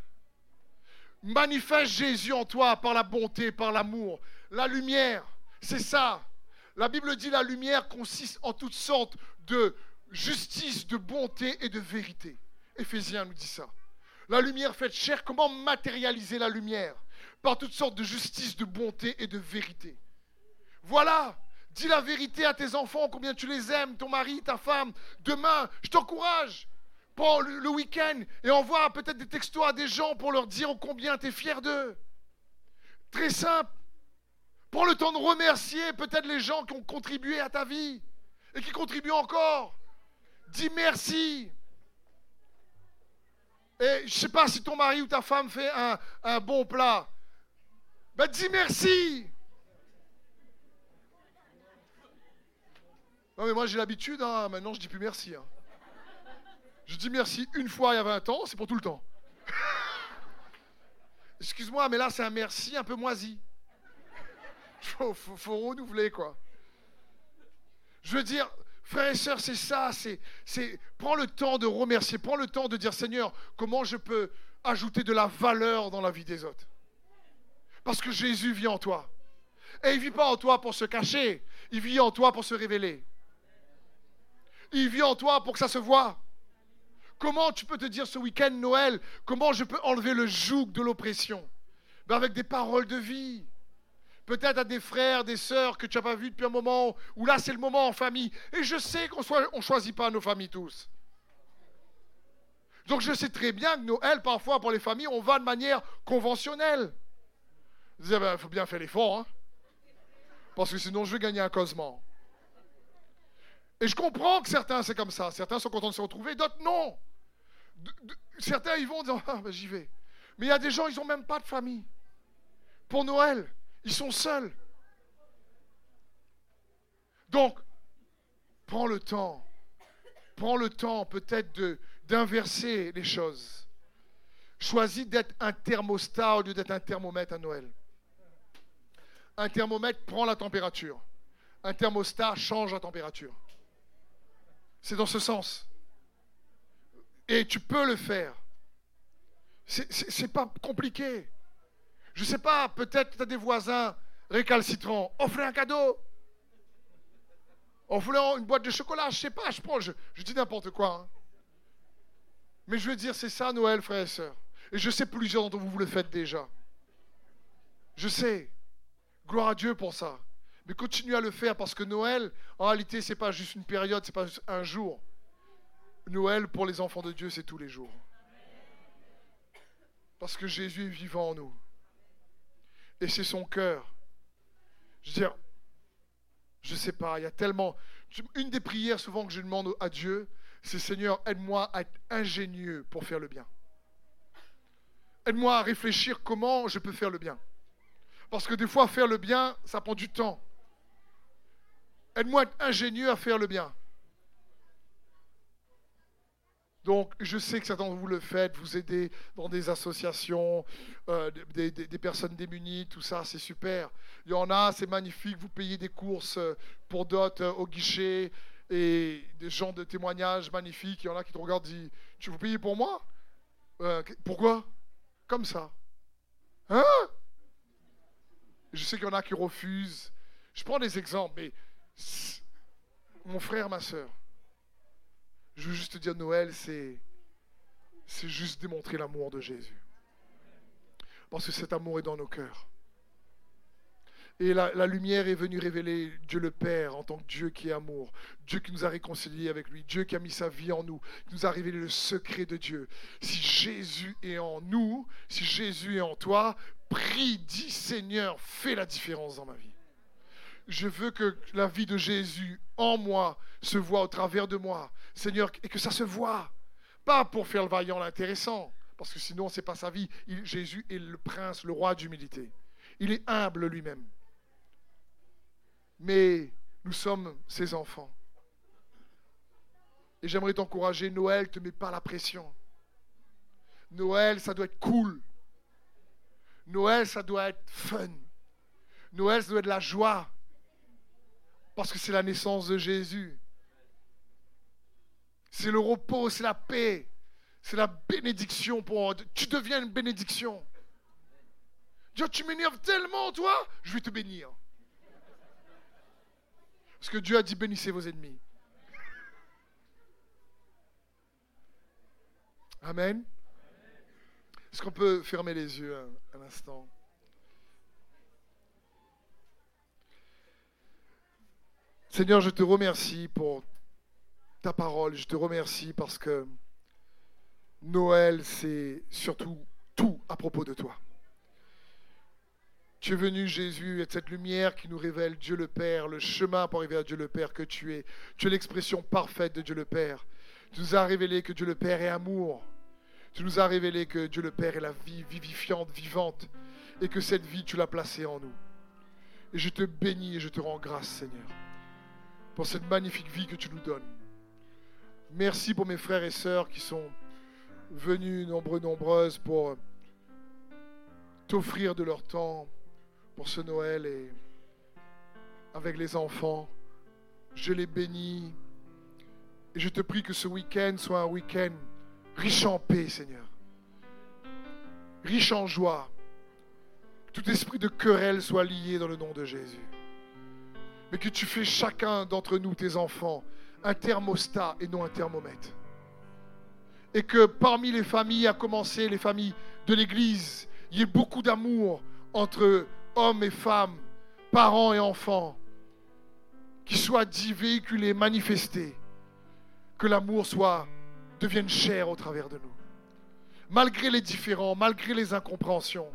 Manifeste Jésus en toi par la bonté, par l'amour. La lumière, c'est ça. La Bible dit la lumière consiste en toutes sortes de justice, de bonté et de vérité. Éphésiens nous dit ça. La lumière faite chair, comment matérialiser la lumière Par toutes sortes de justice, de bonté et de vérité. Voilà, dis la vérité à tes enfants, combien tu les aimes, ton mari, ta femme. Demain, je t'encourage, le, week-end et envoie peut-être des textos à des gens pour leur dire combien tu es fier d'eux. Très simple. Prends le temps de remercier peut-être les gens qui ont contribué à ta vie et qui contribuent encore. Dis merci. Et je ne sais pas si ton mari ou ta femme fait un, bon plat. Ben dis merci. Non mais moi j'ai l'habitude, hein. maintenant je dis plus merci. Hein. Je dis merci une fois il y a 20 ans, c'est pour tout le temps. Excuse-moi, mais là c'est un merci un peu moisi. Faut, faut, renouveler quoi. Je veux dire, frères et sœurs, c'est ça, c'est, prends le temps de remercier, prends le temps de dire Seigneur, comment je peux ajouter de la valeur dans la vie des autres. Parce que Jésus vit en toi. Et il ne vit pas en toi pour se cacher, il vit en toi pour se révéler. Il vit en toi pour que ça se voie. Comment tu peux te dire ce week-end Noël, comment je peux enlever le joug de l'oppression? Ben Avec des paroles de vie. Peut-être à des frères, des sœurs que tu n'as pas vus depuis un moment, où là c'est le moment en famille. Et je sais qu'on ne choisit pas nos familles tous. Donc je sais très bien que Noël, parfois pour les familles, on va de manière conventionnelle. Il ben, faut bien faire l'effort, hein, parce que sinon je vais gagner un causement. Et je comprends que certains c'est comme ça, certains sont contents de se retrouver, d'autres non certains, ils vont dire, ah, ben, j'y vais. Mais il y a des gens, ils n'ont même pas de famille. Pour Noël, ils sont seuls. Donc, prends le temps. Prends le temps peut-être d'inverser les choses. Choisis d'être un thermostat au lieu d'être un thermomètre à Noël. Un thermomètre prend la température. Un thermostat change la température. C'est dans ce sens. Et tu peux le faire. C'est pas compliqué. Je sais pas, peut-être tu as des voisins récalcitrants. Offrez un cadeau. Offrez une boîte de chocolat. Je sais pas, je, dis n'importe quoi. Hein. Mais je veux dire, c'est ça Noël, frères et sœurs. Et je sais plusieurs d'entre vous, vous le faites déjà. Je sais. Gloire à Dieu pour ça. Mais continuez à le faire parce que Noël, en réalité, ce n'est pas juste une période, ce n'est pas juste un jour. Noël pour les enfants de Dieu, c'est tous les jours. Parce que Jésus est vivant en nous. Et c'est son cœur. Je veux dire, je ne sais pas, il y a tellement... Une des prières souvent que je demande à Dieu, c'est Seigneur, aide-moi à être ingénieux pour faire le bien. Aide-moi à réfléchir comment je peux faire le bien. Parce que des fois, faire le bien, ça prend du temps. Aide-moi à être ingénieux à faire le bien. Donc, je sais que certains de vous le faites, vous aidez dans des associations, euh, des, personnes démunies, tout ça, c'est super. Il y en a, c'est magnifique, vous payez des courses euh, pour d'autres euh, au guichet et des gens de témoignages magnifiques. Il y en a qui te regardent et disent Tu vous payez pour moi? Pourquoi? Comme ça. Hein? Je sais qu'il y en a qui refusent. Je prends des exemples, mais mon frère, ma soeur, je veux juste te dire, Noël, c'est, c'est juste démontrer l'amour de Jésus. Parce que cet amour est dans nos cœurs. Et la, la, lumière est venue révéler Dieu le Père en tant que Dieu qui est amour, Dieu qui nous a réconciliés avec lui, Dieu qui a mis sa vie en nous, qui nous a révélé le secret de Dieu. Si Jésus est en nous, si Jésus est en toi, prie, dis Seigneur, fais la différence dans ma vie. Je veux que la vie de Jésus en moi se voit au travers de moi. Seigneur, et que ça se voit. Pas pour faire le vaillant, l'intéressant, parce que sinon, ce n'est pas sa vie. Jésus est le prince, le roi d'humilité. Il est humble lui-même. Mais nous sommes ses enfants. Et j'aimerais t'encourager, Noël, ne te mets pas la pression. Noël, ça doit être cool. Noël, ça doit être fun. Noël, ça doit être la joie. Parce que c'est la naissance de Jésus. C'est le repos, c'est la paix, c'est la bénédiction pour. Tu deviens une bénédiction. Dieu, tu m'énerves tellement, toi, je vais te bénir. Parce que Dieu a dit bénissez vos ennemis. Amen. Est-ce qu'on peut fermer les yeux un, un instant? Seigneur, je te remercie pour ta parole. Je te remercie parce que Noël, c'est surtout tout à propos de toi. Tu es venu, Jésus, être cette lumière qui nous révèle Dieu le Père, le chemin pour arriver à Dieu le Père que tu es. Tu es l'expression parfaite de Dieu le Père. Tu nous as révélé que Dieu le Père est amour. Tu nous as révélé que Dieu le Père est la vie vivifiante, vivante, et que cette vie, tu l'as placée en nous. Et je te bénis et je te rends grâce, Seigneur, pour cette magnifique vie que tu nous donnes. Merci pour mes frères et sœurs qui sont venus nombreux, nombreuses pour t'offrir de leur temps pour ce Noël et avec les enfants. Je les bénis et je te prie que ce week-end soit un week-end riche en paix, Seigneur, riche en joie, Que tout esprit de querelle soit lié dans le nom de Jésus. Mais que tu fais chacun d'entre nous, tes enfants, un thermostat et non un thermomètre. Et que parmi les familles, à commencer les familles de l'Église, il y ait beaucoup d'amour entre hommes et femmes, parents et enfants, qui soit dit, véhiculé, manifesté, que l'amour soit devienne cher au travers de nous. Malgré les différends, malgré les incompréhensions.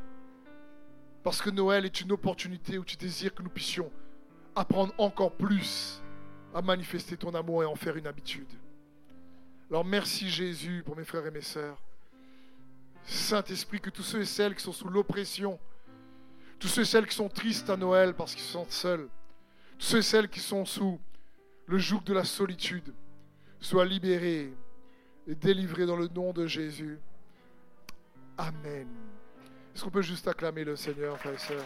Parce que Noël est une opportunité où tu désires que nous puissions apprendre encore plus à manifester ton amour et en faire une habitude. Alors merci Jésus pour mes frères et mes sœurs. Saint-Esprit, que tous ceux et celles qui sont sous l'oppression, tous ceux et celles qui sont tristes à Noël parce qu'ils se sentent seuls, tous ceux et celles qui sont sous le joug de la solitude, soient libérés et délivrés dans le nom de Jésus. Amen. Est-ce qu'on peut juste acclamer le Seigneur, frères et sœurs?